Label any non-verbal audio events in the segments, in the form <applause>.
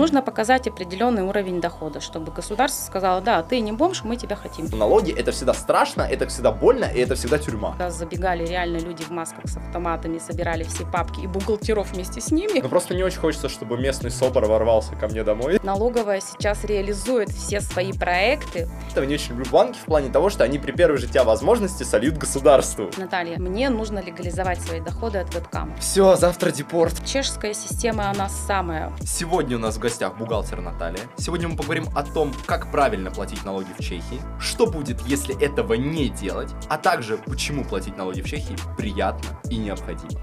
Нужно показать определенный уровень дохода, чтобы государство сказало, да, ты не бомж, мы тебя хотим. Налоги это всегда страшно, это всегда больно и это всегда тюрьма. Когда забегали реально люди в масках с автоматами, собирали все папки и бухгалтеров вместе с ними. Но просто не очень хочется, чтобы местный СОБР ворвался ко мне домой. Налоговая сейчас реализует все свои проекты. Это не очень люблю банки в плане того, что они при первой же тебя возможности сольют государству. Наталья, мне нужно легализовать свои доходы от вебкама. Все, завтра депорт. Чешская система, она самая. Сегодня у нас в гостях бухгалтер Наталья. Сегодня мы поговорим о том, как правильно платить налоги в Чехии, что будет, если этого не делать, а также почему платить налоги в Чехии приятно и необходимо.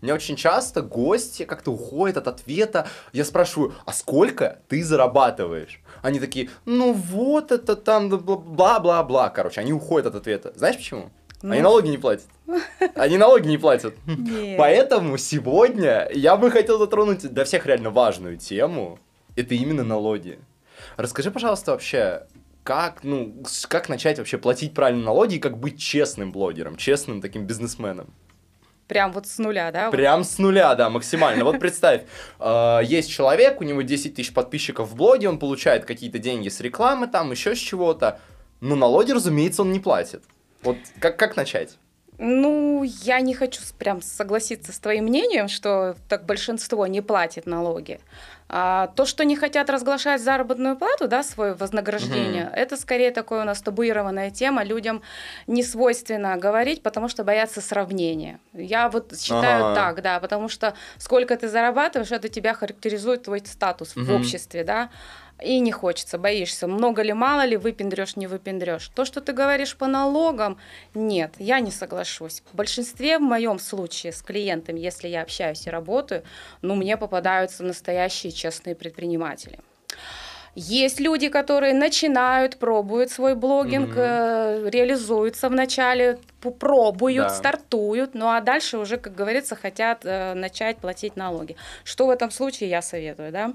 Мне очень часто гости как-то уходят от ответа. Я спрашиваю, а сколько ты зарабатываешь? Они такие, ну вот это там бла-бла-бла. Короче, они уходят от ответа. Знаешь почему? Ну. Они налоги не платят. Они налоги не платят. Нет. Поэтому сегодня я бы хотел затронуть для всех реально важную тему. Это именно налоги. Расскажи, пожалуйста, вообще, как, ну, как начать вообще платить правильно налоги и как быть честным блогером, честным таким бизнесменом? Прям вот с нуля, да? вот? Прям с нуля, да, максимально. Вот представь, э, есть человек, у него 10 тысяч подписчиков в блоге, он получает какие-то деньги с рекламы, там еще с чего-то, но налоги, разумеется, он не платит. Вот как, как начать? Ну, я не хочу прям согласиться с твоим мнением, что так большинство не платит налоги. А, то, что не хотят разглашать заработную плату, да, свое вознаграждение, это скорее такое у нас табуированная тема. Людям не свойственно говорить, потому что боятся сравнения. Я вот считаю Ага. так, да, потому что сколько ты зарабатываешь, это тебя характеризует твой статус в Мгм. обществе, да. И не хочется, боишься, много ли, мало ли, выпендрешь, не выпендрешь. То, что ты говоришь по налогам, нет, я не соглашусь. В большинстве, в моем случае, с клиентами, если я общаюсь и работаю, ну, мне попадаются настоящие честные предприниматели. Есть люди, которые начинают, пробуют свой блогинг, Мгм. э, реализуются вначале, пробуют, Да. стартуют, ну а дальше уже, как говорится, хотят э, начать платить налоги. Что в этом случае я советую, да?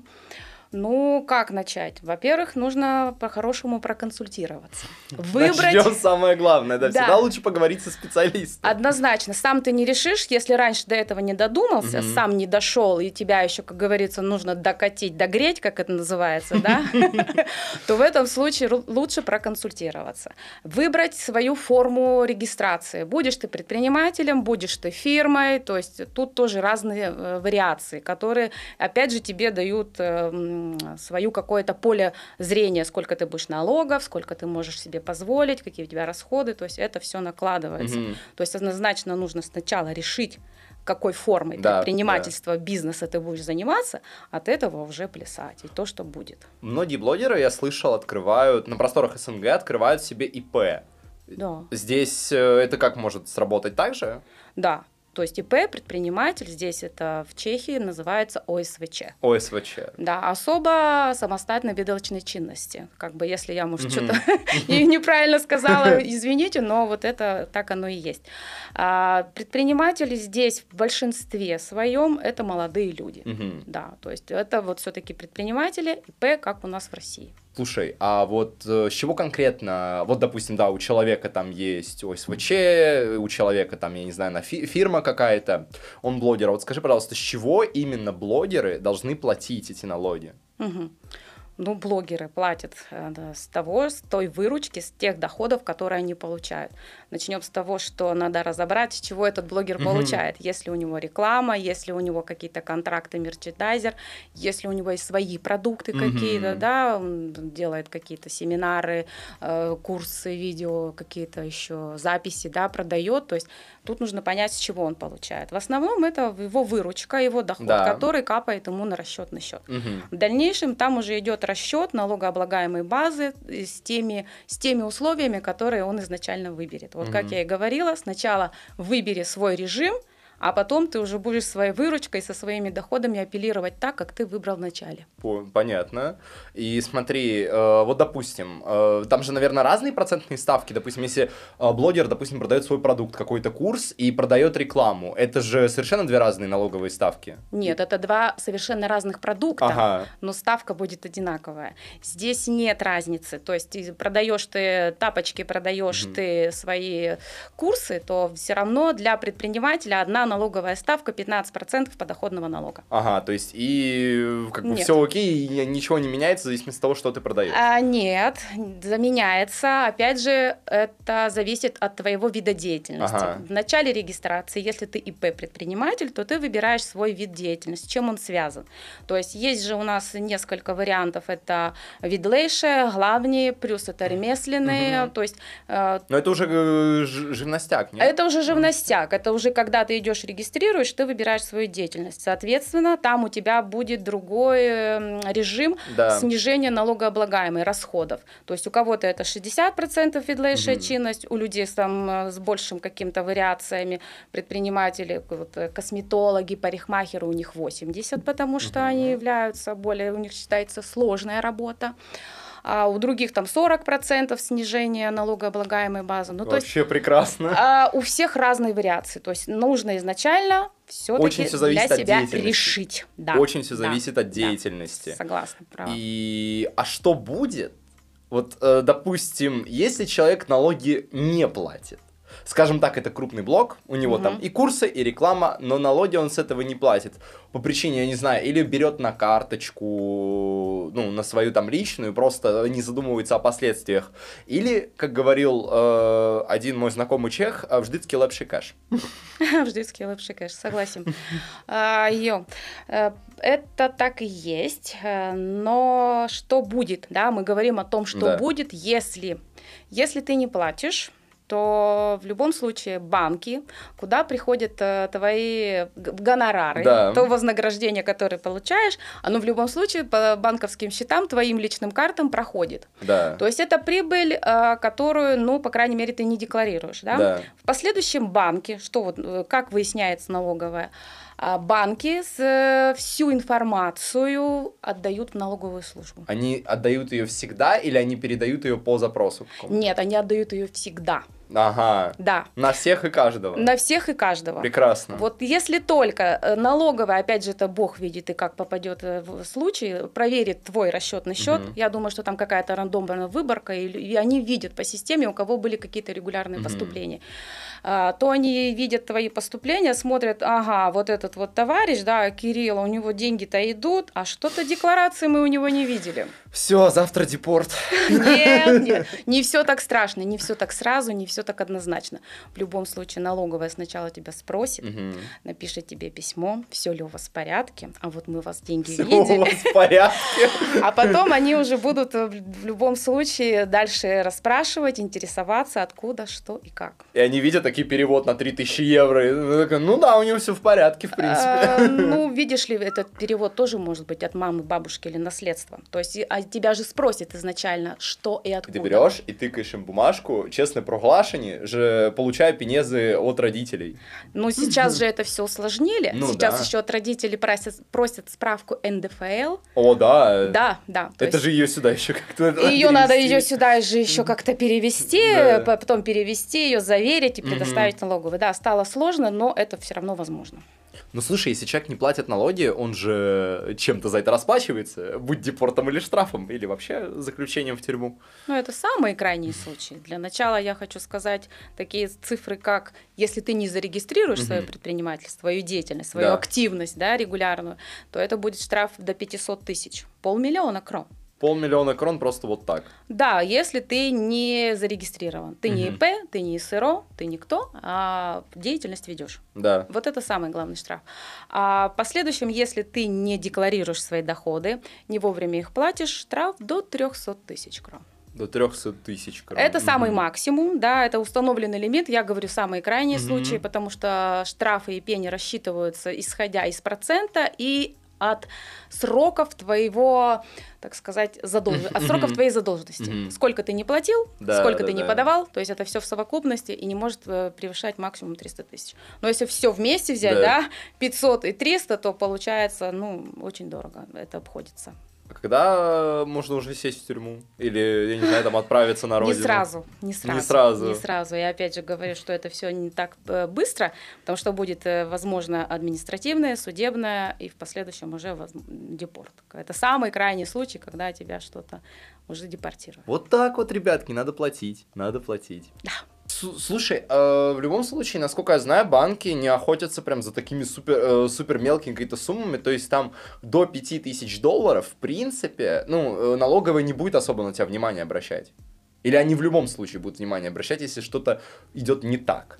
Ну, как начать? Во-первых, нужно по-хорошему проконсультироваться. Выбрать... Начнем самое главное, да, Да. всегда лучше поговорить со специалистом. Однозначно, сам ты не решишь, если раньше до этого не додумался, Мгм. сам не дошел, и тебя еще, как говорится, нужно докатить, догреть, как это называется, да, <laughs> то в этом случае лучше проконсультироваться. Выбрать свою форму регистрации. Будешь ты предпринимателем, будешь ты фирмой, то есть тут тоже разные э, вариации, которые, опять же, тебе дают э, м, свою какое-то поле зрения, сколько ты будешь налогов, сколько ты можешь себе позволить, какие у тебя расходы, то есть это все накладывается. Мгм. То есть однозначно нужно сначала решить, какой формой Да, предпринимательства, бизнеса ты будешь заниматься, от этого уже плясать, и то, что будет. Многие блогеры, я слышал, открывают, на просторах СНГ открывают себе ИП. Да, Здесь э, это как может сработать так же? да. То есть ИП, предприниматель, здесь это в Чехии называется ОСВЧ. ОСВЧ. Да, особо самостоятельной видовочной чинности. Как бы, если я, может, что-то <laughs> неправильно сказала, извините, но вот это так оно и есть. А, предприниматели здесь в большинстве своем это молодые люди. Да, то есть это вот все-таки предприниматели, ИП, как у нас в России. Слушай, а вот э, с чего конкретно, вот, допустим, да, у человека там есть ОСВЧ, у человека там, я не знаю, на фи- фирма какая-то, он блогер, а вот скажи, пожалуйста, с чего именно блогеры должны платить эти налоги? Мгм. Ну, блогеры платят э, с того, с той выручки, с тех доходов, которые они получают. Начнем с того, что надо разобрать, с чего этот блогер Мгм. получает. Если у него реклама, если у него какие-то контракты, мерчендайзер, если у него есть свои продукты Мгм. какие-то, да, он делает какие-то семинары, э, курсы, видео, какие-то еще записи, да, продает. То есть тут нужно понять, с чего он получает. В основном это его выручка, его доход, Да. который капает ему на расчетный счет. Мгм. В дальнейшем там уже идет расчет налогооблагаемой базы э, с теми, с теми условиями, которые он изначально выберет. Вот как Мгм. я и говорила, сначала выбери свой режим, а потом ты уже будешь своей выручкой, со своими доходами апеллировать так, как ты выбрал вначале. Понятно. И смотри, э, вот допустим, э, там же, наверное, разные процентные ставки. Допустим, если э, блогер, допустим, продает свой продукт, какой-то курс и продает рекламу, это же совершенно две разные налоговые ставки. Нет, это два совершенно разных продукта, ага. но ставка будет одинаковая. Здесь нет разницы. То есть продаешь ты тапочки, продаешь угу. ты свои курсы, то все равно для предпринимателя одна налоговая ставка 15% подоходного налога. Ага, то есть и как бы все окей, и ничего не меняется в зависимости от того, что ты продаешь. А, нет, заменяется. Опять же, это зависит от твоего вида деятельности. Ага. В начале регистрации, если ты ИП предприниматель, то ты выбираешь свой вид деятельности, чем он связан. То есть есть же у нас несколько вариантов. Это видлейшие, главные, плюс это ремесленные. Угу. То есть, э, Но это уже э, живностяк, нет? Это уже живностяк. Это уже когда ты идешь регистрируешь, ты выбираешь свою деятельность. Соответственно, там у тебя будет другой режим да. снижения налогооблагаемых расходов. То есть у кого-то это 60% видлейшая угу. чинность, у людей там э, с большим каким-то вариациями предприниматели, вот, э, косметологи, парикмахеры, у них 80, потому что угу. они являются более, у них считается сложная работа а у других там 40% снижения налогооблагаемой базы. Ну, Вообще есть, прекрасно. А, у всех разные вариации. То есть нужно изначально все-таки все для себя решить. Да. Очень все зависит да. от деятельности. Да. Согласна, права. И а что будет? Вот, э, допустим, если человек налоги не платит, Скажем так, это крупный блог, у него угу. там и курсы, и реклама, но налоги он с этого не платит. По причине, я не знаю, или берет на карточку, ну, на свою там личную, просто не задумывается о последствиях. Или, как говорил э, один мой знакомый чех, «А вждыцкий лапши кэш. <laughs> Вждыцкий лапши кэш, согласен. А, йо, э, это так и есть, э, но что будет, да, мы говорим о том, что будет, если, если ты не платишь, то в любом случае банки, куда приходят э, твои гонорары, да. то вознаграждение, которое получаешь, оно в любом случае по банковским счетам, твоим личным картам проходит. Да. То есть это прибыль, э, которую, ну, по крайней мере, ты не декларируешь. Да? Да. В последующем банке, что вот, э, как выясняется налоговая, а банки с, всю информацию отдают в налоговую службу. Они отдают ее всегда или они передают ее по запросу? Нет, они отдают ее всегда. Ага. Да. На всех и каждого. На всех и каждого. Прекрасно. Вот если только э, налоговая, опять же, это Бог видит и как попадет э, в случай, проверит твой расчетный счет, угу. я думаю, что там какая-то рандомная выборка, и, и они видят по системе, у кого были какие-то регулярные угу. поступления. А, то они видят твои поступления, смотрят, ага, вот этот вот товарищ, да, Кирилл, у него деньги-то идут, а что-то декларации мы у него не видели. Все, завтра депорт. Нет, нет, <laughs> не все так страшно, не все так сразу, не все так однозначно. В любом случае налоговая сначала тебя спросит, угу. напишет тебе письмо, все ли у вас в порядке, а вот мы вас деньги все видели. у вас в порядке. <laughs> А потом они уже будут в любом случае дальше расспрашивать, интересоваться, откуда, что и как. И они видят такие перевод на 3000 евро. Ну да, у него все в порядке, в принципе. А, <laughs> ну, видишь ли, этот перевод тоже может быть от мамы, бабушки или наследства. То есть а тебя же спросят изначально, что и откуда. Ты берешь и тыкаешь им бумажку, честное проглашение, же получая пенезы от родителей. Ну, сейчас же это все усложнили. Ну, сейчас да. еще от родителей просят, просят справку НДФЛ. О, да. Да, да. Это есть... же ее сюда еще как-то Ее надо ее сюда же еще как-то перевести, да. потом перевести ее, заверить и предоставить налоговой. Да, стало сложно, но это все равно возможно. Ну слушай, если человек не платит налоги, он же чем-то за это расплачивается, будь депортом или штрафом, или вообще заключением в тюрьму. Ну это самые крайние случаи. Для начала я хочу сказать такие цифры, как если ты не зарегистрируешь угу. свое предпринимательство, свою деятельность, свою да. активность да, регулярную, то это будет штраф до 500 тысяч, полмиллиона крон полмиллиона крон просто вот так. Да, если ты не зарегистрирован. Ты угу. не ИП, ты не СРО, ты никто, а деятельность ведешь. Да. Вот это самый главный штраф. А в последующем, если ты не декларируешь свои доходы, не вовремя их платишь, штраф до 300 тысяч крон. До 300 тысяч крон. Это угу. самый максимум, да, это установленный лимит. Я говорю самые крайние угу. случаи, потому что штрафы и пени рассчитываются исходя из процента и от сроков твоего, так сказать, задолж... <laughs> от сроков твоей задолженности. Сколько ты не платил, Да, сколько да, ты не да. подавал, то есть это все в совокупности и не может э, превышать максимум 300 тысяч. Но если все вместе взять, Да. да, 500 и 300, то получается, ну, очень дорого это обходится. А Когда можно уже сесть в тюрьму? Или, я не знаю, там отправиться на родину? Не сразу, не сразу. сразу. Не сразу. Я опять же говорю, что это все не так э, быстро, потому что будет, э, возможно, административное, судебное и в последующем уже депорт. Это самый крайний случай, когда тебя что-то уже депортируют. Вот так вот, ребятки, надо платить, надо платить. Да. Слушай, э, в любом случае, насколько я знаю, банки не охотятся прям за такими супер, э, супер мелкими какими-то суммами, то есть там до 5000 долларов, в принципе, ну, э, налоговая не будет особо на тебя внимание обращать. Или они в любом случае будут внимание обращать, если что-то идет не так.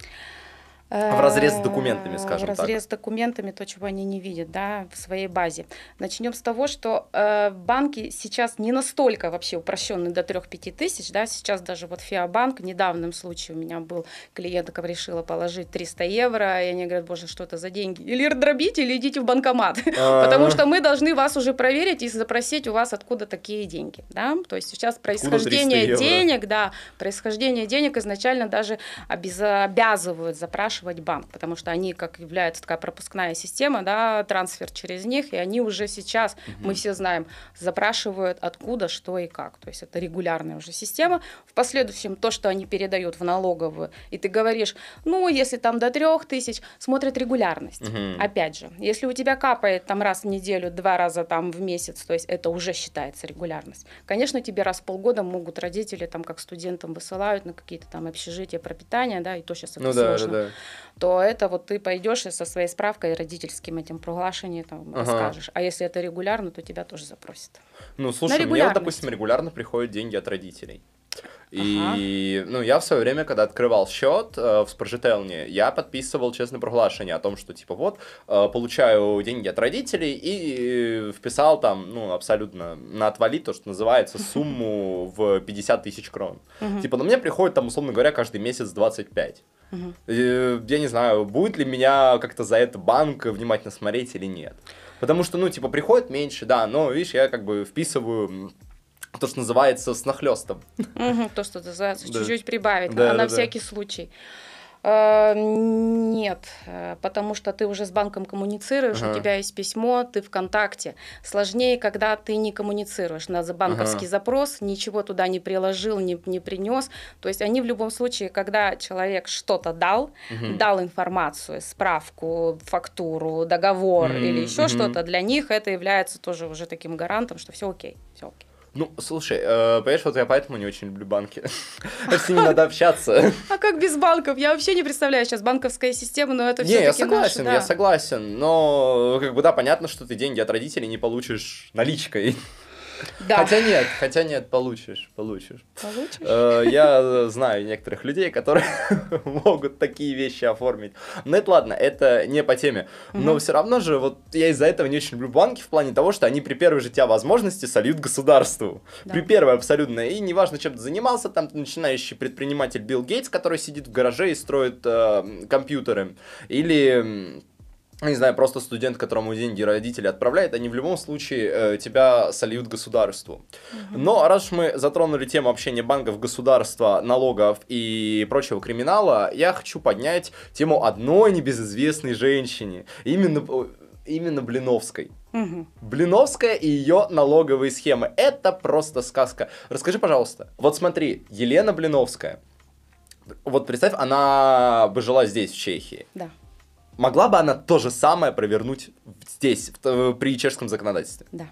В разрез с документами, Э, скажем В так. разрез с документами, то, чего они не видят, да, в своей базе. Начнем с того, что э, банки сейчас не настолько вообще упрощены до 3-5 тысяч, да, сейчас даже вот Фиабанк, в недавнем случае у меня был клиент, который решила положить 300 евро, и они говорят, боже, что это за деньги? Или дробите, или идите в банкомат, <laughs> потому что мы должны вас уже проверить и запросить у вас, откуда такие деньги, да, то есть сейчас 300 происхождение денег, да, происхождение денег изначально даже обяз- обязывают запрашивать банк, потому что они, как является такая пропускная система, да, трансфер через них, и они уже сейчас, мы все знаем, запрашивают откуда, что и как. То есть это регулярная уже система. В последующем то, что они передают в налоговую, и ты говоришь, ну, если там до трех тысяч, смотрят регулярность. Мгм. Опять же, если у тебя капает там раз в неделю, два раза там в месяц, то есть это уже считается регулярность. Конечно, тебе раз в полгода могут родители там как студентам высылают на какие-то там общежития, пропитание, да, и то сейчас это Ну да, да, сложно да. То это вот ты пойдешь и со своей справкой родительским этим проглашением там Ага. расскажешь. А если это регулярно, то тебя тоже запросят. Ну, слушай, мне вот, допустим, регулярно приходят деньги от родителей. И, ну, я в свое время, когда открывал счет э, в Спаржителне, я подписывал честное проглашение о том, что, типа, вот, э, получаю деньги от родителей, и э, вписал там, ну, абсолютно на отвали, то, что называется, <laughs> сумму в 50 тысяч крон. Типа, на мне приходит, там, условно говоря, каждый месяц 25. Э, Я не знаю, будет ли меня как-то за это банк внимательно смотреть или нет. Потому что, ну, типа, приходит меньше, да, но, видишь, я как бы вписываю то, что называется, с нахлестом. Мгм, То, что называется, <laughs> чуть-чуть прибавить, Да, а да, на да. всякий случай. Э, Нет, э, потому что ты уже с банком коммуницируешь, Ага. у тебя есть письмо, ты в контакте. Сложнее, когда ты не коммуницируешь на за- банковский Ага. запрос, ничего туда не приложил, не, не принес. То есть они в любом случае, когда человек что-то дал, Мгм. дал информацию, справку, фактуру, договор Мгм, или еще мгм. что-то, для них это является тоже уже таким гарантом, что все окей, все окей. Ну, слушай, э, понимаешь, вот я поэтому не очень люблю банки. <laughs> С ними надо общаться. А как без банков? Я вообще не представляю сейчас банковская система, но это Не, я согласен, я согласен, но как бы да, понятно, что ты деньги от родителей не получишь наличкой. Да. Хотя нет, хотя нет, получишь, получишь. Получишь? Э, Я знаю некоторых людей, которые <laughs> могут такие вещи оформить. Но это ладно, это не по теме. Но все равно же, вот я из-за этого не очень люблю банки в плане того, что они при первой же тебя возможности сольют государству. Да. При первой абсолютно. И неважно, чем ты занимался, там начинающий предприниматель Билл Гейтс, который сидит в гараже и строит э, компьютеры. Или не знаю, просто студент, которому деньги родители отправляют, они в любом случае э, тебя сольют государству. Но раз уж мы затронули тему общения банков, государства, налогов и прочего криминала, я хочу поднять тему одной небезызвестной женщине. Именно, именно Блиновской. Блиновская и ее налоговые схемы. Это просто сказка. Расскажи, пожалуйста. Вот смотри, Елена Блиновская. Вот представь, она бы жила здесь, в Чехии. Да, Могла бы она то же самое провернуть здесь, в- э, при чешском законодательстве? да.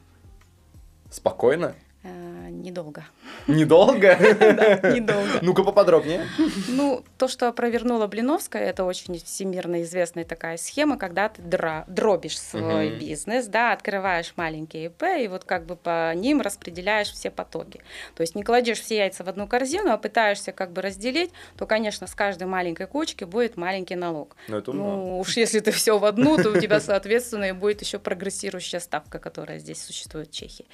Спокойно? Э, Недолго. Недолго? <laughs> Да, недолго. Ну-ка поподробнее. Ну, то, что провернула Блиновская, это очень всемирно известная такая схема, когда ты дробишь свой бизнес, да, открываешь маленькие ИП, и вот как бы по ним распределяешь все потоки. То есть не кладешь все яйца в одну корзину, а пытаешься как бы разделить, то, конечно, с каждой маленькой кучки будет маленький налог. Ну. Ну, уж если ты все в одну, то у тебя, <laughs> соответственно, и будет еще прогрессирующая ставка, которая здесь существует в Чехии.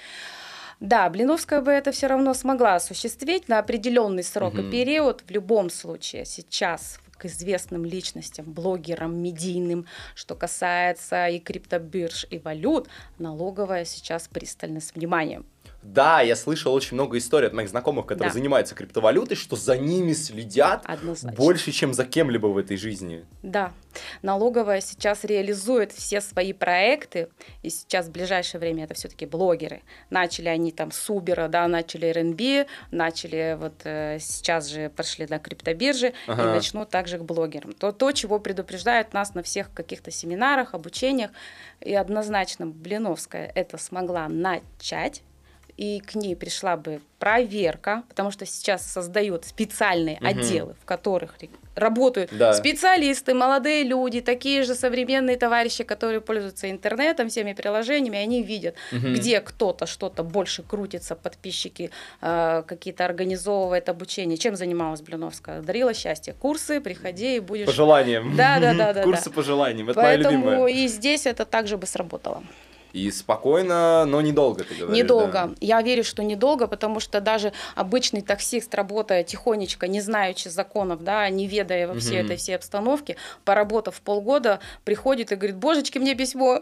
Да, Блиновская бы это все равно смогла осуществить на определенный срок Мгм. и период. В любом случае, сейчас к известным личностям, блогерам, медийным, что касается и криптобирж, и валют, налоговая сейчас пристально с вниманием. Да, я слышал очень много историй от моих знакомых, которые Да. занимаются криптовалютой, что за ними следят Однозначно. больше, чем за кем-либо в этой жизни. Да, налоговая сейчас реализует все свои проекты, и сейчас в ближайшее время это все-таки блогеры. Начали они там с Uber, да, начали RNB, начали вот э, сейчас же пошли на криптобиржи Ага. и начнут также к блогерам. То, то, чего предупреждают нас на всех каких-то семинарах, обучениях, и однозначно Блиновская это смогла начать, и к ней пришла бы проверка, потому что сейчас создают специальные Мгм. отделы, в которых работают Да. специалисты, молодые люди, такие же современные товарищи, которые пользуются интернетом, всеми приложениями, они видят, Мгм. где кто-то что-то больше крутится, подписчики э, какие-то организовывает обучение. Чем занималась Блиновская? Дарила счастье. Курсы, приходи и будешь... По желаниям. Да, да, да, <laughs> да, Курсы да. по желаниям. Это моя Поэтому любимая. и здесь это также бы сработало. И спокойно, но недолго, ты говоришь. недолго. да. Я верю, что недолго, потому что даже обычный таксист, работая тихонечко, не знаючи законов, да, не ведая во всей Мгм. этой всей обстановке, поработав полгода, приходит и говорит, божечки, мне письмо.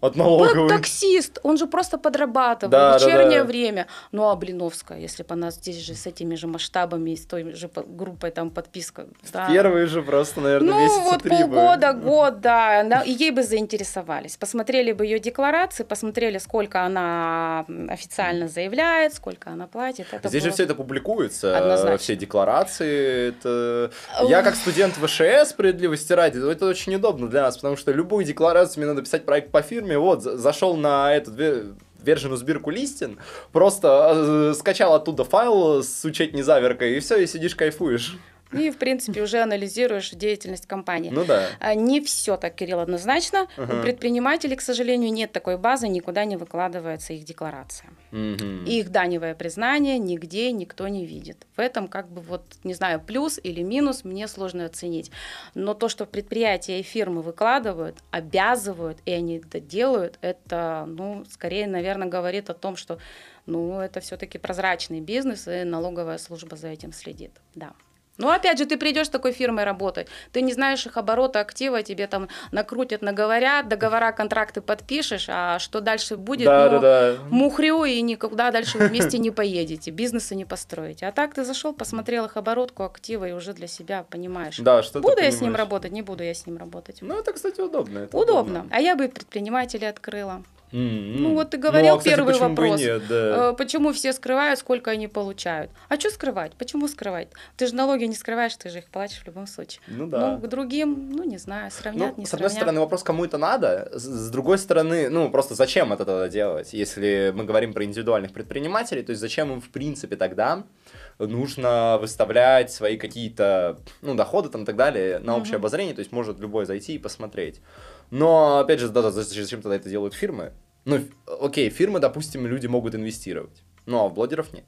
От Вот налоговых. таксист, он же просто подрабатывает Да, в да, вечернее да. время. Ну а Блиновская, если бы она здесь же с этими же масштабами с той же по- группой там подписка. да. Первые же просто, наверное, Ну, месяца вот три бы. полгода, год, да, она- ей бы заинтересовались. Посмотрели бы ее декларации, посмотрели, сколько она официально заявляет, сколько она платит. Это Здесь же было- все это публикуется, Однозначно. все декларации. Это... Я как студент ВШС, справедливости ради, это очень удобно для нас, потому что любую декларацию мне надо писать проект по фирме. Вот, за- зашел на ве- вержену сбирку листин, просто э, скачал оттуда файл с учетной заверкой, и все, и сидишь кайфуешь. И, в принципе, уже анализируешь деятельность компании. Ну да. А, Не все так, Кирилл, однозначно. Ага. У предпринимателей, к сожалению, нет такой базы, никуда не выкладывается их декларация. Мгм. И их даневое признание нигде никто не видит. В этом как бы вот, не знаю, плюс или минус, мне сложно оценить. Но то, что предприятия и фирмы выкладывают, обязывают, и они это делают, это, ну, скорее, наверное, говорит о том, что, ну, это все-таки прозрачный бизнес, и налоговая служба за этим следит, да. Ну, опять же, ты придешь с такой фирмой работать, ты не знаешь их оборота, актива, тебе там накрутят, наговорят, договора, контракты подпишешь, а что дальше будет, Да, ну, да, да. мухрю и никуда дальше вместе не поедете, бизнеса не построите. А так ты зашел, посмотрел их оборотку, активы и уже для себя понимаешь. Да, что буду я с ним работать, не буду я с ним работать. Ну, это, кстати, удобно. это Удобно. А я бы предпринимателей открыла. М-м. Ну, вот ты говорил а, кстати, первый почему вопрос. нет, да. Э, Почему все скрывают, сколько они получают? А что скрывать? Почему скрывать? Ты же налоги не скрываешь, ты же их платишь в любом случае. Ну да. Ну, к другим, ну, не знаю, сравнят, Ну, не с одной сравнят. стороны, вопрос, кому это надо, с, с другой стороны, ну, просто зачем это тогда делать, если мы говорим про индивидуальных предпринимателей, то есть зачем им, в принципе, тогда нужно выставлять свои какие-то, ну, доходы там и так далее на общее Мгм. обозрение, то есть может любой зайти и посмотреть. Но, опять же, да, да, зачем тогда это делают фирмы? Ну, окей, фирмы, допустим, люди могут инвестировать, ну, а в блогеров нет.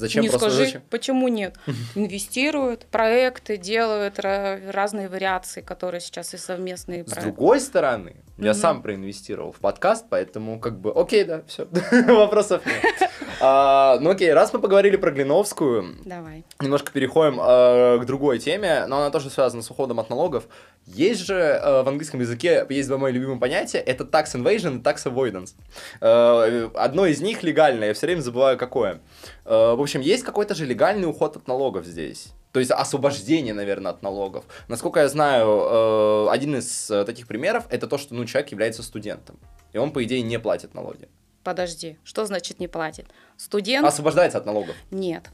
Зачем не просто скажи, зачем? почему нет? Инвестируют, проекты делают, ра- разные вариации, которые сейчас и совместные С другой стороны, я сам проинвестировал в подкаст, поэтому как бы, окей, да, все, <laughs> вопросов нет. А, Ну окей, раз мы поговорили про Глиновскую, Давай. немножко переходим э, к другой теме, но она тоже связана с уходом от налогов. Есть же э, в английском языке, есть два мои любимые понятия, это tax invasion и tax avoidance. Одно из них легальное, я все время забываю какое. Э, в общем, есть какой-то же легальный уход от налогов здесь. То есть освобождение, наверное, от налогов. Насколько я знаю, э, один из э, таких примеров это то, что ну, человек является студентом. И он, по идее, не платит налоги. Подожди, что значит не платит? Студент? Освобождается от налогов. Нет.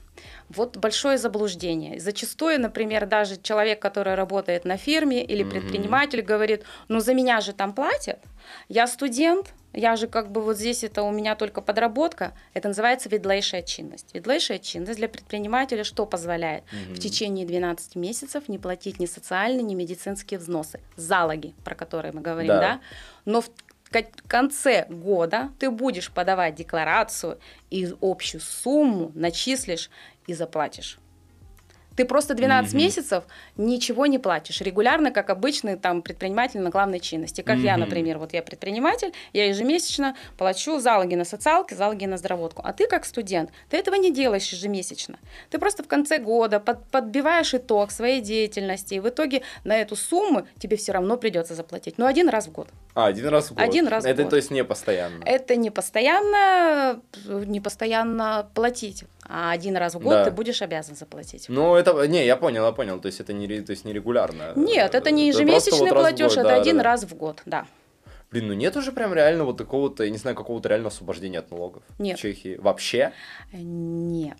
Вот большое заблуждение. Зачастую, например, даже человек, который работает на фирме или Мгм. предприниматель говорит, ну за меня же там платят, я студент, я же как бы вот здесь это у меня только подработка. Это называется ведлейшая чинность. Ведлейшая чинность для предпринимателя что позволяет? В течение 12 месяцев не платить ни социальные, ни медицинские взносы, залоги, про которые мы говорим, Да. да? Но в ко- конце года ты будешь подавать декларацию и общую сумму начислишь и заплатишь. Ты просто 12 Мгм. месяцев ничего не платишь. Регулярно, как обычный там предприниматель на главной чинности. Как я, Мгм. например, вот я предприниматель, я ежемесячно плачу залоги на социалки, залоги на здравотку. А ты как студент, ты этого не делаешь ежемесячно. Ты просто в конце года под- подбиваешь итог своей деятельности, и в итоге на эту сумму тебе все равно придется заплатить. Но один раз в год. А, один раз в год. Один раз в Это, год. то есть, не постоянно. Это не постоянно, не постоянно платить, а один раз в год Да. ты будешь обязан заплатить. Ну, это, не, я понял, я понял, то есть это не, то есть не регулярно. Нет, это не ежемесячный вот в платеж, год, это да, один да, раз в год, да. Блин, ну нет уже прям реально вот такого-то, я не знаю, какого-то реального освобождения от налогов Нет. в Чехии. Вообще? Э, Нет.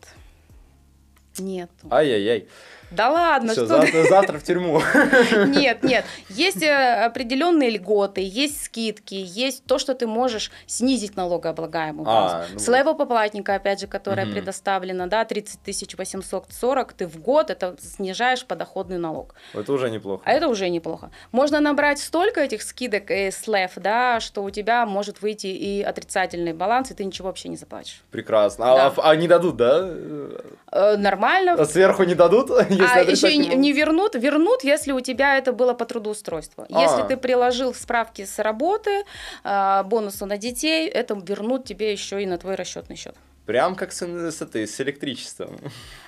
Нет. Ай-яй-яй. Да ладно, Ну что завтра, завтра в тюрьму. <laughs> Нет, нет. Есть э, определенные льготы, есть скидки, есть то, что ты можешь снизить налогооблагаемую А, базу. ну С левопоплатника, опять же, которая Мгм. предоставлена, да, 30 840, ты в год это снижаешь подоходный налог. Это уже неплохо. А это уже неплохо. Можно набрать столько этих скидок и слев, да, что у тебя может выйти и отрицательный баланс, и ты ничего вообще не заплатишь. Прекрасно. А, Да. а не дадут, да? Э, нормально. А Сверху не дадут? <laughs> а еще и не, вернут, вернут, если у тебя это было по трудоустройству. А. Если ты приложил справки с работы, а, бонусы на детей, это вернут тебе еще и на твой расчетный счет. Прям как с, с, этой, с электричеством.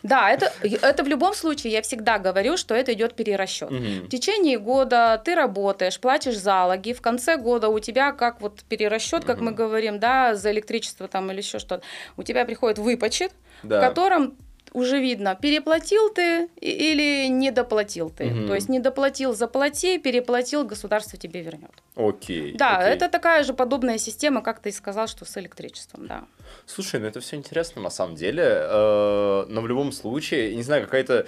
Да, это, это в любом случае, я всегда говорю, что это идет перерасчет. Мгм. В течение года ты работаешь, платишь залоги, в конце года у тебя как вот перерасчет, как мы Мгм. говорим, да, за электричество там или еще что-то, у тебя приходит выпочет, в Да. котором уже видно, переплатил ты или недоплатил ты. Мгм. То есть недоплатил, заплати, переплатил, государство тебе вернет. Окей. Да, окей. это такая же подобная система, как ты и сказал, что с электричеством, да. Слушай, ну это все интересно на самом деле, э, но в любом случае, не знаю, какая-то...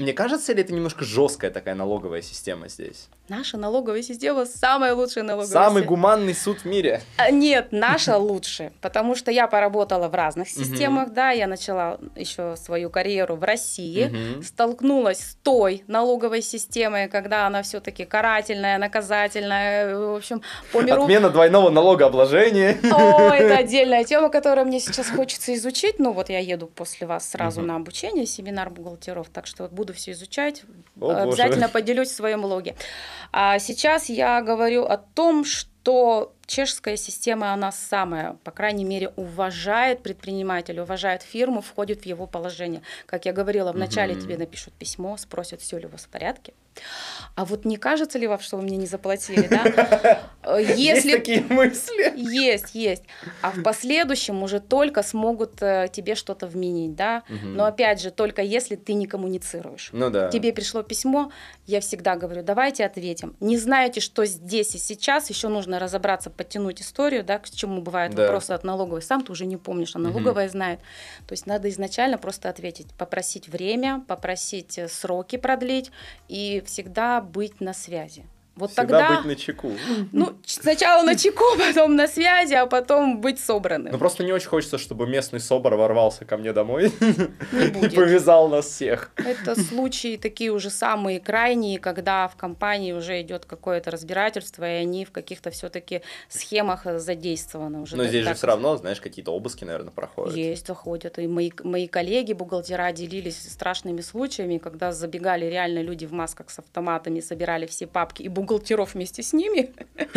Мне кажется, ли это немножко жесткая такая налоговая система здесь? Наша налоговая система самая лучшая налоговая Самый система. гуманный суд в мире. А, Нет, наша <laughs> лучше, потому что я поработала в разных системах, да, я начала еще свою карьеру в России, столкнулась с той налоговой системой, когда она все-таки карательная, наказательная, в общем, по миру. Отмена двойного налогообложения. О, это <laughs> отдельная тема, которую мне сейчас хочется изучить. Ну вот я еду после вас сразу на обучение, семинар бухгалтеров, так что вот буду все изучать. О, боже. Обязательно поделюсь в своем блоге. А сейчас я говорю о том, что чешская система, она самая, по крайней мере, уважает предпринимателя, уважает фирму, входит в его положение. Как я говорила, вначале Мгм. тебе напишут письмо, спросят, все ли у вас в порядке. А вот не кажется ли вам, что вы мне не заплатили, да? Э, <laughs> Есть Если такие мысли. есть, есть. А в последующем уже только смогут э, тебе что-то вменить, да. Мгм. Но опять же, только если ты не коммуницируешь. Ну да. Тебе пришло письмо, я всегда говорю, давайте ответим. Не знаете, что здесь и сейчас, еще нужно разобраться, подтянуть историю, да, к чему бывают Да. вопросы от налоговой. Сам ты уже не помнишь, а налоговая знает. То есть надо изначально просто ответить, попросить время, попросить э, сроки продлить и всегда быть на связи. Вот Всегда тогда... быть на чеку. Ну, сначала на чеку, <laughs> потом на связи, а потом быть собранным. Ну просто не очень хочется, чтобы местный СОБР ворвался ко мне домой <laughs> и повязал нас всех. Это случаи такие уже самые крайние, когда в компании уже идет какое-то разбирательство, и они в каких-то все-таки схемах задействованы уже. Но здесь же все равно, знаешь, какие-то обыски, наверное, проходят. Есть, заходят. И мои, мои коллеги, бухгалтера, делились страшными случаями, когда забегали реально люди в масках с автоматами, собирали все папки и бухгалтеров вместе с ними. <laughs>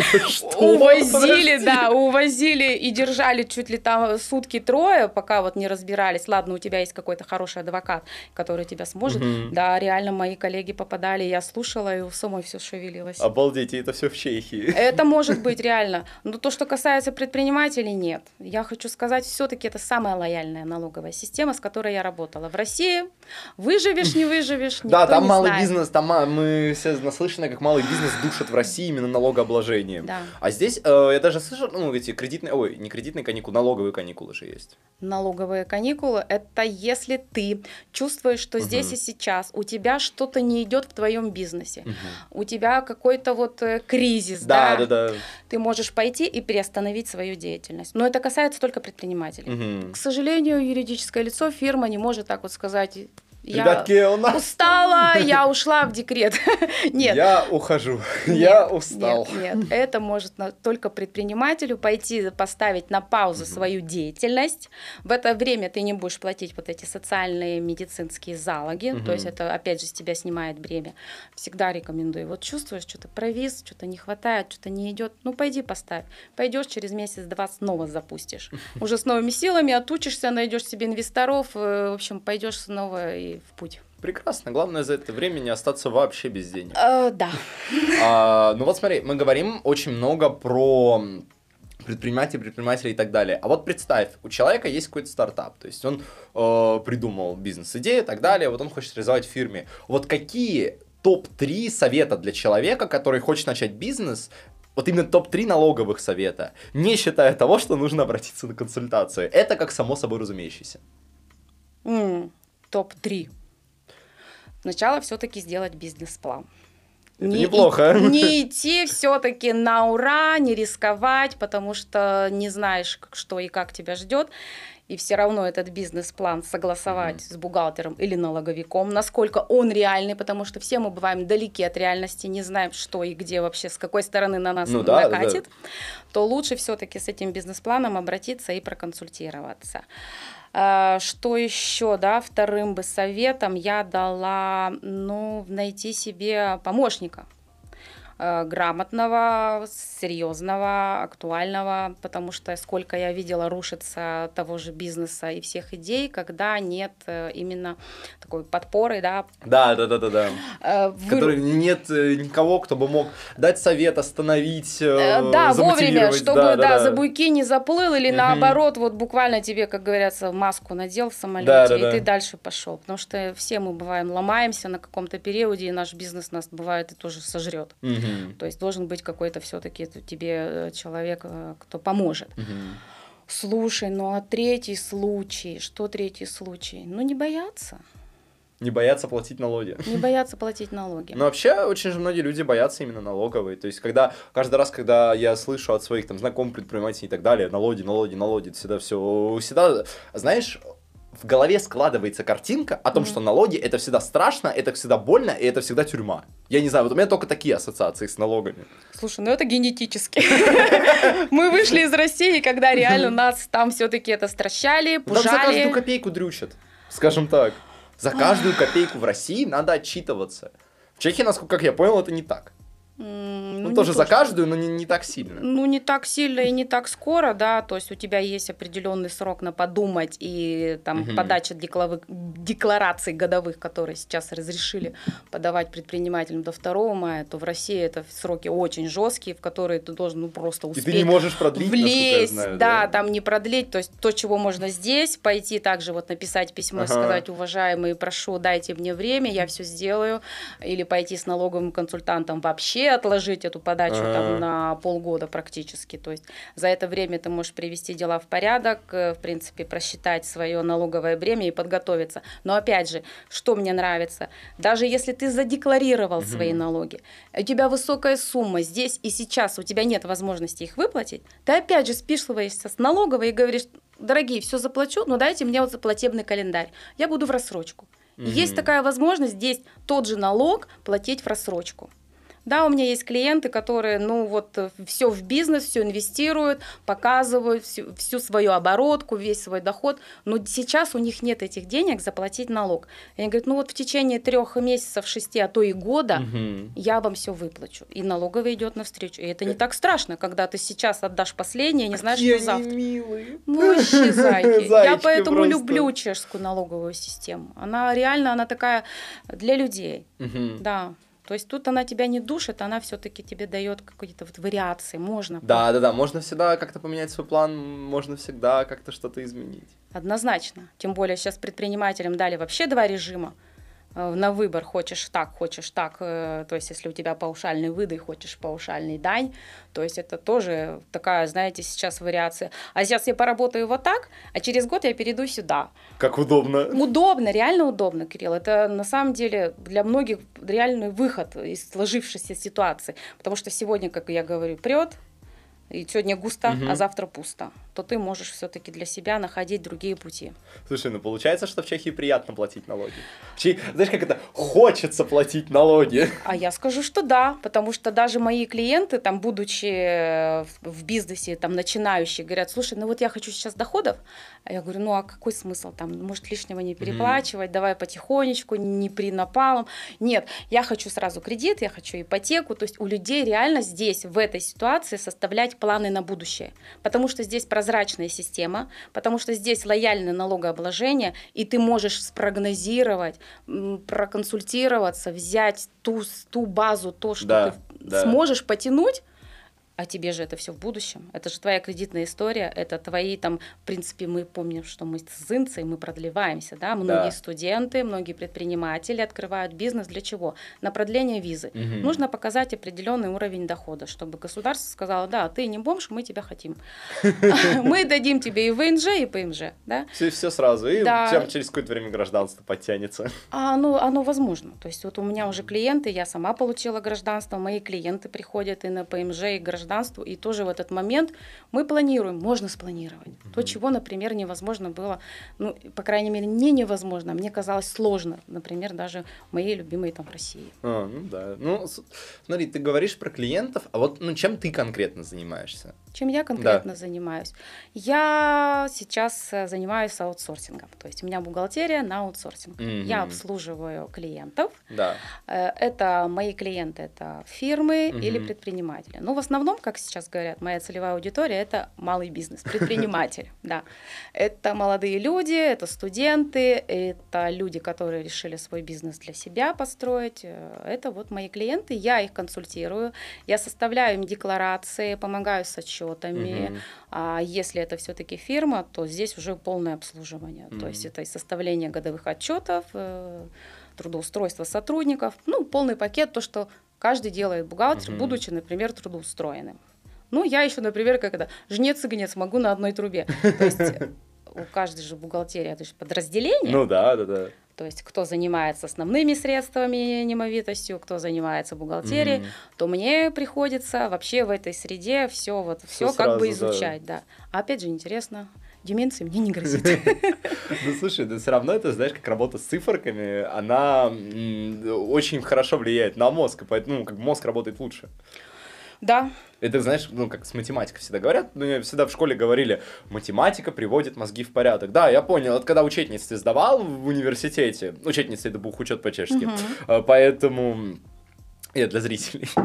Увозили, да, увозили и держали чуть ли там сутки трое, пока вот не разбирались. Ладно, у тебя есть какой-то хороший адвокат, который тебя сможет. Да, реально мои коллеги попадали, я слушала, и у самой все шевелилось. Обалдеть, и это все в Чехии. Это <laughs> может быть реально. Но то, что касается предпринимателей, нет. Я хочу сказать, все-таки это самая лояльная налоговая система, с которой я работала. В России выживешь, не выживешь, Да, там малый бизнес, там ма- мы все наслышаны, как малый бизнес душат в России именно налогообложением. Да. А здесь, э, я даже слышал, ну, эти кредитные, ой, не кредитные каникулы, налоговые каникулы же есть. Налоговые каникулы – это если ты чувствуешь, что здесь Мгм. и сейчас у тебя что-то не идет в твоем бизнесе, Мгм. у тебя какой-то вот э, кризис, Да, да, да, да. ты можешь пойти и приостановить свою деятельность. Но это касается только предпринимателей. Мгм. К сожалению, юридическое лицо, фирма не может так вот сказать, Ребятки, у нас... устала, я ушла в декрет. <laughs> Нет. Я ухожу, я устал. Нет, нет, это может только предпринимателю пойти поставить на паузу свою деятельность. В это время ты не будешь платить вот эти социальные медицинские залоги, то есть это опять же с тебя снимает бремя. Всегда рекомендую. Вот чувствуешь, что-то провис, что-то не хватает, что-то не идет, ну пойди поставь. Пойдешь через месяц-два снова запустишь. <laughs> Уже с новыми силами отучишься, найдешь себе инвесторов, э, в общем, пойдешь снова и в путь. Прекрасно. Главное за это время не остаться вообще без денег. Э, да. А, ну вот смотри, мы говорим очень много про предпринимателей, предпринимателей и так далее. А вот представь, у человека есть какой-то стартап, то есть он э, придумал бизнес-идею и так далее, вот он хочет реализовать в фирме. Вот какие топ-3 совета для человека, который хочет начать бизнес, вот именно топ-3 налоговых совета, не считая того, что нужно обратиться на консультацию. Это как само собой разумеющееся. Mm топ-3. Сначала все-таки сделать бизнес-план. Это не, неплохо. И, не <laughs> идти все-таки на ура, не рисковать, потому что не знаешь, что и как тебя ждет. И все равно этот бизнес-план согласовать mm-hmm. с бухгалтером или налоговиком, насколько он реальный, потому что все мы бываем далеки от реальности, не знаем, что и где вообще, с какой стороны на нас ну, да, накатит, да. то лучше все-таки с этим бизнес-планом обратиться и проконсультироваться. А, что еще, да, вторым бы советом я дала, ну, найти себе помощника. Э, грамотного, серьезного, актуального, потому что сколько я видела рушится того же бизнеса и всех идей, когда нет э, именно такой подпоры, да. Да, да, да, да, да. Э, в которой нет никого, кто бы мог дать совет, остановить, Да, вовремя, чтобы, да, да, да, за буйки не заплыл или угу. наоборот, вот буквально тебе, как говорится, маску надел в самолете, да, да, и да. ты дальше пошел. Потому что все мы бываем, ломаемся на каком-то периоде, и наш бизнес нас бывает и тоже сожрет. Угу. То есть должен быть какой-то все-таки тебе э, человек, э, кто поможет. Угу. Слушай, ну а третий случай, что третий случай? Ну не бояться. Не бояться платить налоги. Не бояться платить налоги. Но вообще очень же многие люди боятся именно налоговой. То есть, когда каждый раз, когда я слышу от своих там знакомых предпринимателей и так далее, налоги, налоги, налоги, всегда все, всегда, знаешь, в голове складывается картинка о том, mm-hmm. что налоги это всегда страшно, это всегда больно, и это всегда тюрьма. Я не знаю, вот у меня только такие ассоциации с налогами. Слушай, ну это генетически. <laughs> Мы вышли из России, когда реально нас там все-таки это стращали, пужали. Нам за каждую копейку дрючат, скажем так. За каждую копейку в России надо отчитываться. В Чехии, насколько я понял, это не так. Ну, ну тоже за каждую, но не, не так сильно. Ну, не так сильно и не так скоро, да, то есть у тебя есть определенный срок на подумать и там угу. подача деклавы, деклараций годовых, которые сейчас разрешили подавать предпринимателям до 2 мая, то в России это сроки очень жесткие, в которые ты должен ну, просто успеть И ты не можешь продлить, влезть, знаю, да, да, там не продлить, то есть то, чего можно здесь, пойти также вот написать письмо ага. и сказать, уважаемые, прошу, дайте мне время, я все сделаю, или пойти с налоговым консультантом вообще отложить эту подачу там на полгода практически. То есть за это время ты можешь привести дела в порядок, э, в принципе, просчитать свое налоговое бремя и подготовиться. Но опять же, что мне нравится, даже если ты задекларировал угу. свои налоги, у тебя высокая сумма здесь и сейчас, у тебя нет возможности их выплатить, ты опять же списываешься с налоговой и говоришь, дорогие, все заплачу, но дайте мне вот заплатебный календарь, я буду в рассрочку. Угу. Есть такая возможность здесь тот же налог платить в рассрочку. Да, у меня есть клиенты, которые, ну вот, э, все в бизнес, все инвестируют, показывают всю, всю свою оборотку, весь свой доход, но сейчас у них нет этих денег заплатить налог. И они говорят, ну вот в течение трех месяцев, шести, а то и года угу. я вам все выплачу. И налоговый идет навстречу. И это не так страшно, когда ты сейчас отдашь последнее, не знаешь, Какие что завтра. милые. Ну, <laughs> зайки. Я поэтому просто. люблю чешскую налоговую систему. Она реально, она такая для людей. Угу. Да. То есть тут она тебя не душит, она все-таки тебе дает какие-то вот вариации, можно. Да, да, да, можно всегда как-то поменять свой план, можно всегда как-то что-то изменить. Однозначно. Тем более сейчас предпринимателям дали вообще два режима. Э, на выбор хочешь так, хочешь так, э, то есть если у тебя паушальный выдай, хочешь паушальный дань, то есть это тоже такая, знаете, сейчас вариация. А сейчас я поработаю вот так, а через год я перейду сюда. Как удобно. Удобно, реально удобно, Кирилл. Это на самом деле для многих реальный выход из сложившейся ситуации, потому что сегодня, как я говорю, прет, и сегодня густо, Мгм. а завтра пусто, то ты можешь все-таки для себя находить другие пути. Слушай, ну получается, что в Чехии приятно платить налоги. В Чехии, знаешь, как это хочется платить налоги. А я скажу, что да, потому что даже мои клиенты, там, будучи э, в бизнесе, там, начинающие, говорят, слушай, ну вот я хочу сейчас доходов, а я говорю, ну а какой смысл там, может лишнего не переплачивать, давай потихонечку, не при напалом. Нет, я хочу сразу кредит, я хочу ипотеку, то есть у людей реально здесь, в этой ситуации, составлять планы на будущее, потому что здесь прозрачная система, потому что здесь лояльное налогообложение, и ты можешь спрогнозировать, проконсультироваться, взять ту, ту базу, то, что Да, ты да. сможешь потянуть, а тебе же это все в будущем. Это же твоя кредитная история, это твои там, в принципе, мы помним, что мы с Инцей, мы продлеваемся, да, многие Да. студенты, многие предприниматели открывают бизнес для чего? На продление визы. Мгм. Нужно показать определенный уровень дохода, чтобы государство сказало, да, ты не бомж, мы тебя хотим. <laughs> Мы дадим тебе и ВНЖ, и ПМЖ, да. Все, сразу, и через какое-то время гражданство подтянется. А оно, оно возможно. То есть вот у меня уже клиенты, я сама получила гражданство, мои клиенты приходят и на ПМЖ, и гражданство, и тоже в этот момент мы планируем, можно спланировать. То, чего, например, невозможно было, ну, по крайней мере, не невозможно, а мне казалось сложно, например, даже моей любимой там России. А, ну да. Ну, смотри, ты говоришь про клиентов, а вот ну чем ты конкретно занимаешься? Чем я конкретно занимаюсь? Я сейчас э, занимаюсь аутсорсингом, то есть у меня бухгалтерия на аутсорсинг. Я Мгм. обслуживаю клиентов, Да. Э, Это мои клиенты, это фирмы Мгм. или предприниматели. Ну, в основном, как сейчас говорят, моя целевая аудитория это малый бизнес, <laughs> предприниматель. Да, это молодые люди, это студенты, это люди, которые решили свой бизнес для себя построить. Это вот мои клиенты, я их консультирую, я составляю им декларации, помогаю с отчетами. А если это все-таки фирма, то здесь уже полное обслуживание. То есть это и составление годовых отчетов, э, трудоустройство сотрудников, ну, полный пакет, то, что каждый делает бухгалтер, Мгм. будучи, например, трудоустроенным. Ну, я еще, например, как это, жнец и гнец могу на одной трубе. То есть э, у каждой же бухгалтерии это же подразделение. Ну да, да, да. То есть кто занимается основными средствами немовитостью, кто занимается бухгалтерией, Мгм. то мне приходится вообще в этой среде все вот все как бы сразу, да. изучать, да. А опять же интересно, деменции мне не грозит. <laughs> Ну слушай, да все равно это, знаешь, как работа с циферками, она очень хорошо влияет на мозг, поэтому ну, как мозг работает лучше. Да, Это, знаешь, ну, как с математикой всегда говорят, ну, всегда в школе говорили, математика приводит мозги в порядок. Да, я понял, это когда учительницы сдавал в университете, учительница это бухучет по-чешски, Мгм. А, поэтому... Я для зрителей. <laughs>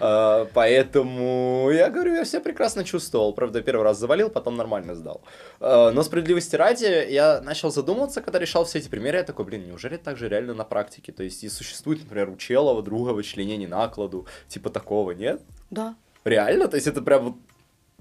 А, Поэтому я говорю, я все прекрасно чувствовал. Правда, первый раз завалил, потом нормально сдал. А, Но справедливости ради, я начал задумываться, когда решал все эти примеры. Я такой, блин, неужели так же реально на практике? То есть, и существует, например, у Челова, друга, вычленение накладу, типа такого, нет? да. Реально? То есть это прям вот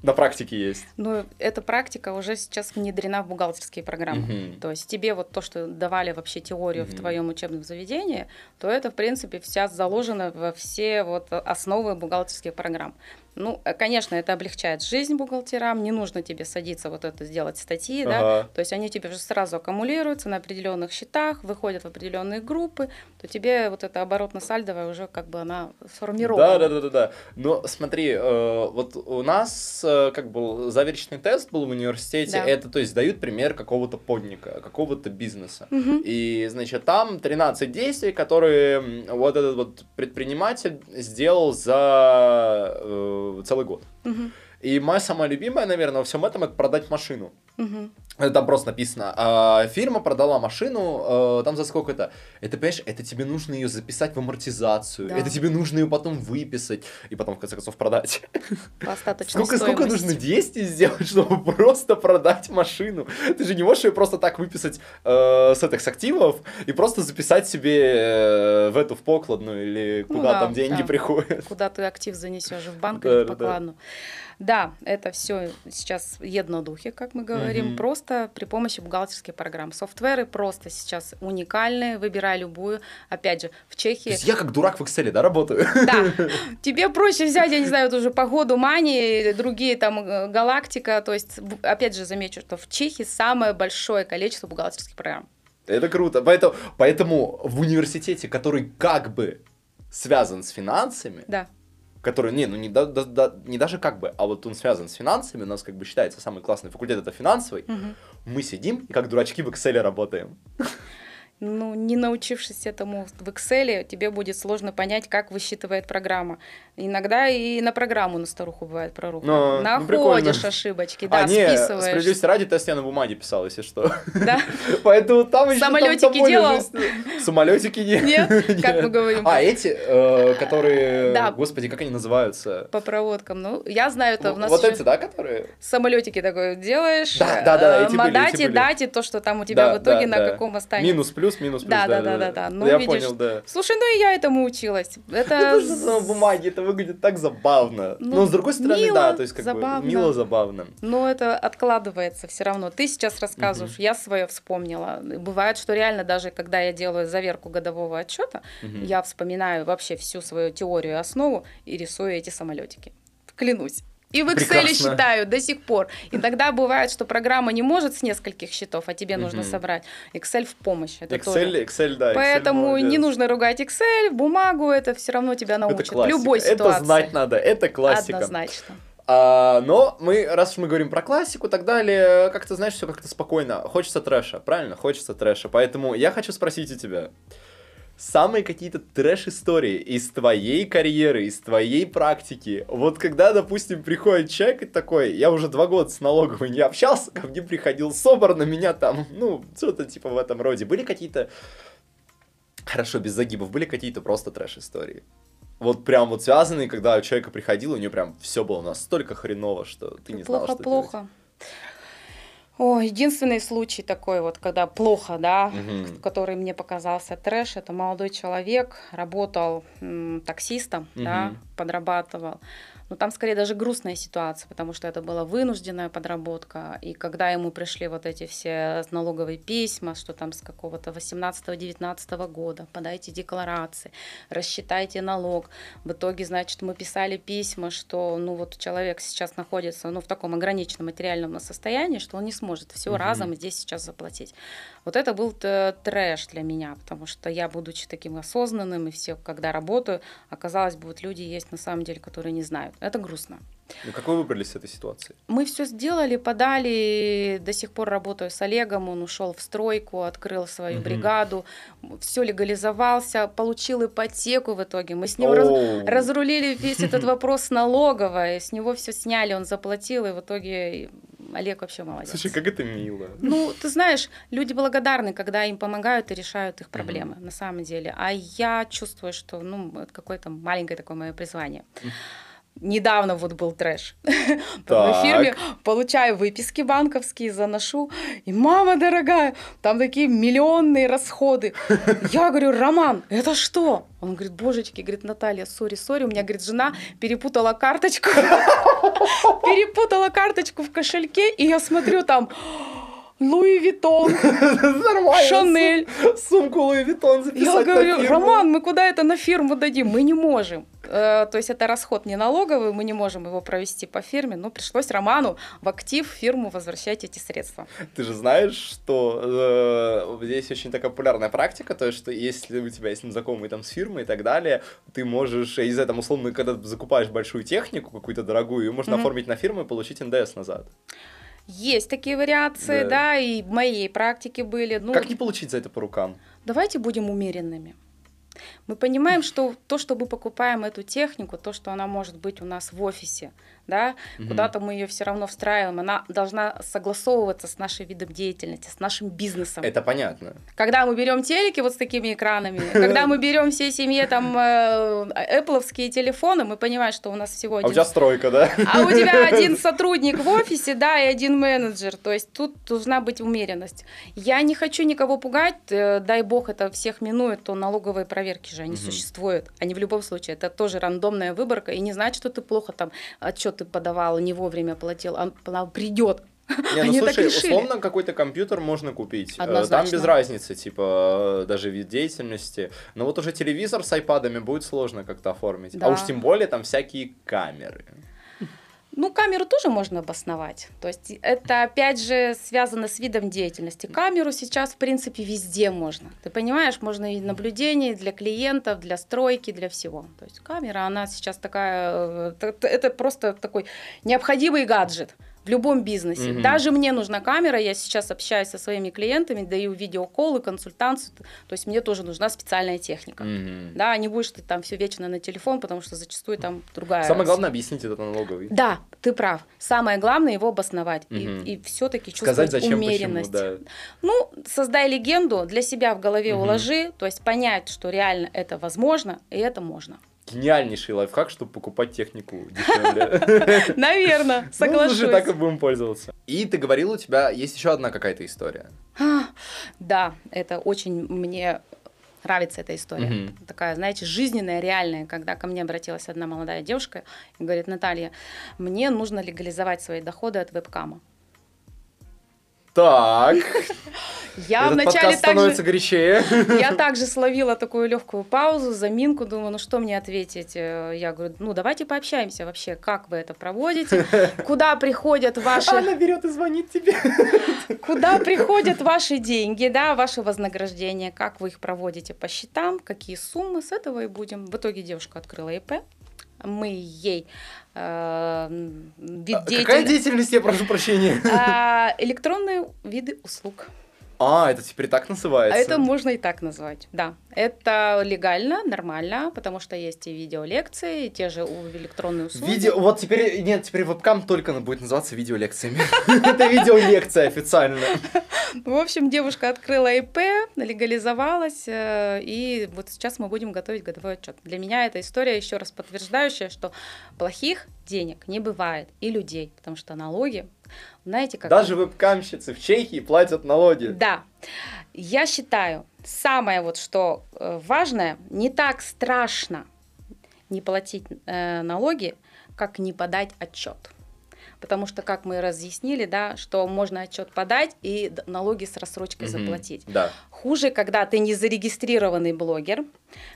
на практике есть? Но эта практика уже сейчас внедрена в бухгалтерские программы. Мгм. То есть тебе вот то, что давали вообще теорию Мгм. в твоем учебном заведении, то это, в принципе, вся заложено во все вот основы бухгалтерских программ. Ну, э, конечно, это облегчает жизнь бухгалтерам, не нужно тебе садиться вот это сделать статьи, да, Ага. то есть они тебе уже сразу аккумулируются на определенных счетах, выходят в определенные группы, то тебе вот эта оборотно-сальдовая уже как бы она сформирована. Да, да, да, да, да. Но смотри, э, вот у нас э, как был заверочный тест был в университете, Да. это, то есть, дают пример какого-то подника, какого-то бизнеса. Мгм. И, значит, там 13 действий, которые вот этот вот предприниматель сделал за э, целый год. Мгм. И моя самая любимая, наверное, во всем этом это продать машину. Мгм. Там просто написано, а, фирма продала машину, э, там за сколько это? Это, понимаешь, это тебе нужно ее записать в амортизацию, Да. это тебе нужно ее потом выписать, и потом, в конце концов, продать. По Сколько, сколько нужно действий сделать, чтобы просто продать машину? Ты же не можешь ее просто так выписать э, с этих с активов и просто записать себе э, в эту в покладную или Ну куда да, там деньги да. приходят. куда ты актив занесешь в банк Да, или в да. Да, это все сейчас еднодухи, как мы говорим, Мгм. просто при помощи бухгалтерских программ. Софтверы просто сейчас уникальные, выбирай любую. Опять же, в То Чехии... есть я как дурак в Excel, да, работаю? Да, <laughs> тебе проще взять, я не знаю, вот уже погоду Мани, другие там э, галактика. То есть, опять же, замечу, что в Чехии самое большое количество бухгалтерских программ. Это круто. Поэтому, поэтому в университете, который как бы связан с финансами, Да. Который, не, ну не, да, да, да, не даже как бы, а вот он связан с финансами, у нас как бы считается самый классный факультет это финансовый, Мгм. мы сидим и как дурачки в Excel работаем. Ну, не научившись этому в Excel, тебе будет сложно понять, как высчитывает программа. Иногда и на программу на старуху бывает проруха. Но, ну, Находишь прикольно. ошибочки, да, а, не, списываешь. справедливости ради, тест я на бумаге писал, если что. Да? <laughs> Поэтому там еще Самолетики делал? Самолетики нет. <laughs> Нет? Как мы говорим? А, эти, э, которые, господи, как они называются? По проводкам. Ну, я знаю, это у нас Вот эти, да, которые? самолетики такой делаешь. Да, да, да, э, эти были, Мадати, дати, то, что там у тебя в итоге на каком останется. Минус, плюс, минус, плюс. Да, да, да, да, да. Ну, я видишь, понял, да. Слушай, ну и я этому училась. <laughs> Это на бумаге, это выглядит так забавно. Ну, Но с другой стороны, да, то есть как бы мило, забавно. Но это откладывается все равно. Ты сейчас рассказываешь, я свое вспомнила. Бывает, что реально даже когда я делаю заверку годового отчета, я вспоминаю вообще всю свою теорию основу и рисую эти самолетики. Клянусь. И в Excel Прекрасно. считаю до сих пор. Иногда бывает, что программа не может с нескольких счетов, а тебе нужно собрать. Excel в помощь. Это тоже. Excel, Excel, да. Excel Поэтому не молодец. нужно ругать Excel, бумагу, это все равно тебя Это научит. В классика. любой ситуации. Это знать надо, это классика. Однозначно. А, но мы, раз уж мы говорим про классику и так далее, как-то, знаешь, все как-то спокойно. Хочется трэша, правильно? Хочется трэша. Поэтому я хочу спросить у тебя. Самые какие-то трэш-истории из твоей карьеры, из твоей практики. Вот когда, допустим, приходит человек и такой, я уже два года с налоговой не общался, ко мне приходил собор на меня там, ну, что-то типа в этом роде. Были какие-то, хорошо, без загибов, были какие-то просто трэш-истории? Вот прям вот связанные, когда у человека приходил, у него прям все было настолько хреново, что ты не знал, что делать. О, единственный случай такой вот, когда плохо, да, Мгм. который мне показался трэш, это молодой человек, работал м, таксистом, да, Мгм. подрабатывал. Но там скорее даже грустная ситуация, потому что это была вынужденная подработка. И когда ему пришли вот эти все налоговые письма, что там с какого-то 18-19 года, подайте декларации, рассчитайте налог. В итоге, значит, мы писали письма, что ну вот человек сейчас находится ну, в таком ограниченном материальном состоянии, что он не сможет все Мгм. разом здесь сейчас заплатить. Вот это был трэш для меня, потому что я, будучи таким осознанным, и все, когда работаю, оказалось бы, вот люди есть на самом деле, которые не знают. Это грустно. Ну, как вы выбрались с этой ситуации? Мы все сделали, подали, до сих пор работаю с Олегом, он ушел в стройку, открыл свою Мгм. бригаду, все легализовался, получил ипотеку в итоге. Мы с ним раз- разрулили весь этот вопрос налоговой, с него все сняли, он заплатил, и в итоге Олег вообще молодец. Слушай, как это мило. Ну, ты знаешь, люди благодарны, когда им помогают и решают их проблемы, на самом деле. А я чувствую, что, ну, это какое-то маленькое такое мое призвание. Недавно вот был трэш. <laughs> В фирме получаю выписки банковские, заношу. И, мама дорогая, там такие миллионные расходы. <laughs> Я говорю, Роман, это что? Он говорит, божечки, говорит, Наталья, sorry, sorry, у меня, говорит, жена перепутала карточку. <laughs> Перепутала карточку в кошельке, и я смотрю там Луи <laughs> Нормально. Шанель. Сум- Сумку Louis Vuitton записать Я говорю. Роман, мы куда это на фирму дадим? Мы не можем. Э, То есть это расход не налоговый, мы не можем его провести по фирме, но пришлось Роману в актив фирму возвращать эти средства. Ты же знаешь, что э, здесь очень такая популярная практика, то есть, что если у тебя есть знакомые там с фирмой и так далее, ты можешь из этого, условно, когда закупаешь большую технику, какую-то дорогую, ее можно Мгм. оформить на фирму и получить НДС назад. Есть такие вариации, Да. да, и в моей практике были. Ну, Как не получить за это по рукам? давайте будем умеренными. Мы понимаем, что то, что мы покупаем эту технику, то, что она может быть у нас в офисе, да, Мгм. куда-то мы ее все равно встраиваем, она должна согласовываться с нашим видом деятельности, с нашим бизнесом. Это понятно. Когда мы берем телеки вот с такими экранами, <laughs> когда мы берем всей семье там Apple телефоны, мы понимаем, что у нас всего А у один тебя стройка, да? а у тебя <laughs> один сотрудник в офисе, да, и один менеджер. То есть тут должна быть умеренность. Я не хочу никого пугать, э, дай бог это всех минует, то налоговые проверки же, они существуют. Они в любом случае, это тоже рандомная выборка, и не значит, что ты плохо там отчет ты подавал, не вовремя платил, а она придет. Не, ну Они слушай, условно какой-то компьютер можно купить. Э, Там Однозначно. без разницы, типа, э, даже вид деятельности. Но вот уже телевизор с айпадами будет сложно как-то оформить. А Да. уж тем более там всякие камеры. Ну, камеру тоже можно обосновать. То есть это, опять же, связано с видом деятельности. Камеру сейчас, в принципе, везде можно. Ты понимаешь, можно и наблюдение для клиентов, для стройки, для всего. То есть камера, она сейчас такая... э, Это просто такой необходимый гаджет в любом бизнесе. Мгм. Даже мне нужна камера, я сейчас общаюсь со своими клиентами, даю видеоколы, консультацию, то есть мне тоже нужна специальная техника. Мгм. Да, не будешь ты там все вечно на телефон, потому что зачастую там другая... Самое главное объяснить это налоговый. Да, ты прав. Самое главное его обосновать Мгм. и, все-таки Сказать, чувствовать зачем, почему, умеренность. да. Ну, создай легенду, для себя в голове уложи, то есть понять, что реально это возможно, и это можно. Гениальнейший лайфхак, чтобы покупать технику дешевле. <laughs> Наверное, <laughs> Ну, соглашусь. слушай, так и будем пользоваться. И ты говорил, у тебя есть еще одна какая-то история. А, Да, это очень мне нравится эта история. Такая, знаете, жизненная, реальная, когда ко мне обратилась одна молодая девушка и говорит, Наталья, мне нужно легализовать свои доходы от вебкама. Так, Я этот вначале подкаст становится также, горячее. я также словила такую легкую паузу, заминку, думаю, ну что мне ответить? Э, Я говорю, ну давайте пообщаемся вообще, как вы это проводите, куда приходят ваши... Она берет и звонит тебе. Куда приходят ваши деньги, да, ваше вознаграждение, как вы их проводите по счетам, какие суммы, с этого и будем. В итоге девушка открыла ИП, мы ей вид А, Какая деятельности- деятельность, я прошу прощения? А, электронные виды услуг. А, это теперь так называется. А это можно и так назвать, да. Это легально, нормально, потому что есть и видеолекции, и те же электронные услуги. Видео, вот теперь, нет, теперь вебкам только будет называться видеолекциями. <laughs> Это видеолекция официально. В общем, девушка открыла ИП, легализовалась, э, и вот сейчас мы будем готовить годовой отчет. Для меня эта история еще раз подтверждающая, что плохих денег не бывает и людей, потому что налоги, знаете, как... Даже вебкамщицы в Чехии платят налоги. Да. Я считаю, самое вот что э, важное, не так страшно не платить э, налоги, как не подать отчет. Потому что, как мы разъяснили, да, что можно отчет подать и налоги с рассрочкой Мгм. заплатить. Да. Хуже, когда ты не зарегистрированный блогер,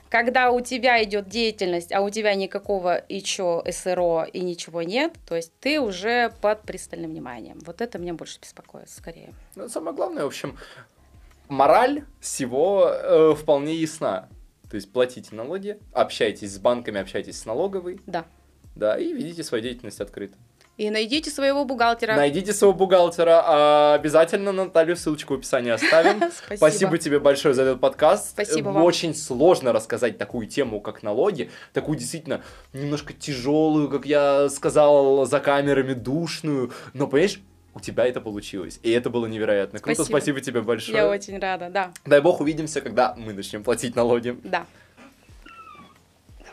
когда у тебя идет деятельность, а у тебя никакого еще СРО и ничего нет, то есть ты уже под пристальным вниманием. Вот это меня больше беспокоит скорее. Ну, самое главное, в общем, мораль всего э, вполне ясна. То есть платите налоги, общайтесь с банками, общайтесь с налоговой, Да. да, и ведите свою деятельность открыто. И найдите своего бухгалтера. Найдите своего бухгалтера, а обязательно Наталью ссылочку в описании оставим. <laughs> Спасибо. Спасибо тебе большое за этот подкаст. Спасибо Э, вам. Очень сложно рассказать такую тему, как налоги, такую действительно немножко тяжелую, как я сказал, за камерами душную, но понимаешь, у тебя это получилось, и это было невероятно. Круто, Спасибо. спасибо тебе большое. Я очень рада, да, Дай бог увидимся, когда мы начнем платить налоги. да.